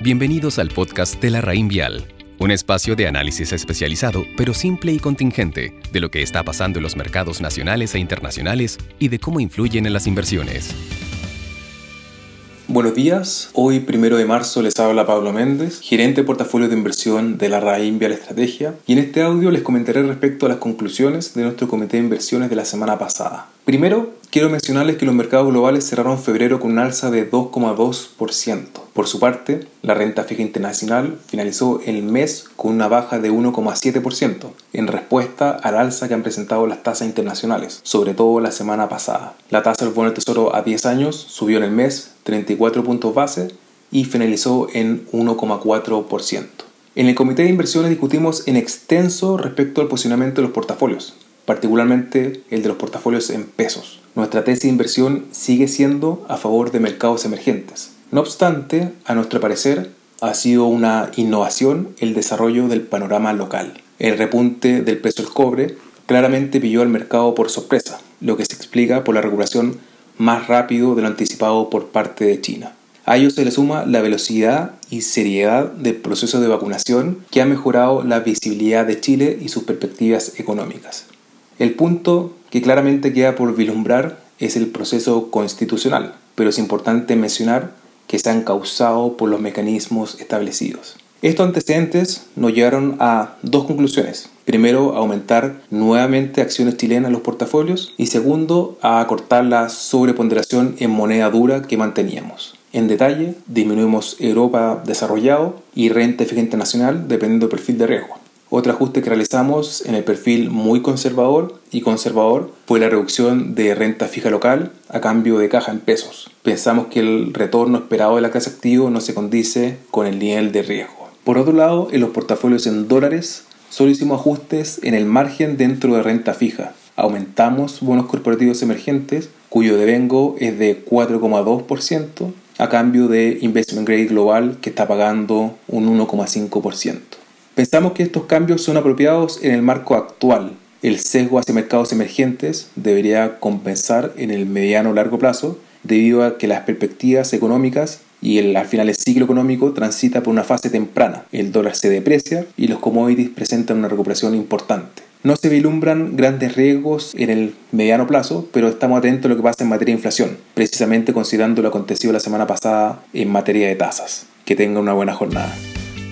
Bienvenidos al podcast de la Raín Vial, un espacio de análisis especializado, pero simple y contingente, de lo que está pasando en los mercados nacionales e internacionales y de cómo influyen en las inversiones. Buenos días, hoy primero de marzo les habla Pablo Méndez, gerente de portafolio de inversión de la Raín Vial Estrategia, y en este audio les comentaré respecto a las conclusiones de nuestro comité de inversiones de la semana pasada. Primero, quiero mencionarles que los mercados globales cerraron febrero con un alza de 2,2%. Por su parte, la renta fija internacional finalizó el mes con una baja de 1,7%, en respuesta al alza que han presentado las tasas internacionales, sobre todo la semana pasada. La tasa del bono del tesoro a 10 años subió en el mes 34 puntos base y finalizó en 1,4%. En el comité de inversiones discutimos en extenso respecto al posicionamiento de los portafolios, particularmente el de los portafolios en pesos. Nuestra tesis de inversión sigue siendo a favor de mercados emergentes. No obstante, a nuestro parecer, ha sido una innovación el desarrollo del panorama local. El repunte del precio del cobre claramente pilló al mercado por sorpresa, lo que se explica por la regulación más rápido de lo anticipado por parte de China. A ello se le suma la velocidad y seriedad del proceso de vacunación que ha mejorado la visibilidad de Chile y sus perspectivas económicas. El punto que claramente queda por vislumbrar es el proceso constitucional, pero es importante mencionar que se han causado por los mecanismos establecidos. Estos antecedentes nos llevaron a dos conclusiones. Primero, aumentar nuevamente acciones chilenas en los portafolios y segundo, a acortar la sobreponderación en moneda dura que manteníamos. En detalle, disminuimos Europa desarrollado y renta fija internacional dependiendo del perfil de riesgo. Otro ajuste que realizamos en el perfil muy conservador y conservador fue la reducción de renta fija local a cambio de caja en pesos. Pensamos que el retorno esperado de la clase activo no se condice con el nivel de riesgo. Por otro lado, en los portafolios en dólares solo hicimos ajustes en el margen dentro de renta fija. Aumentamos bonos corporativos emergentes cuyo devengo es de 4,2% a cambio de investment grade global que está pagando un 1,5%. Pensamos que estos cambios son apropiados en el marco actual. El sesgo hacia mercados emergentes debería compensar en el mediano o largo plazo debido a que las perspectivas económicas y el, al final el ciclo económico transita por una fase temprana. El dólar se deprecia y los commodities presentan una recuperación importante. No se vislumbran grandes riesgos en el mediano plazo, pero estamos atentos a lo que pasa en materia de inflación, precisamente considerando lo acontecido la semana pasada en materia de tasas. Que tenga una buena jornada.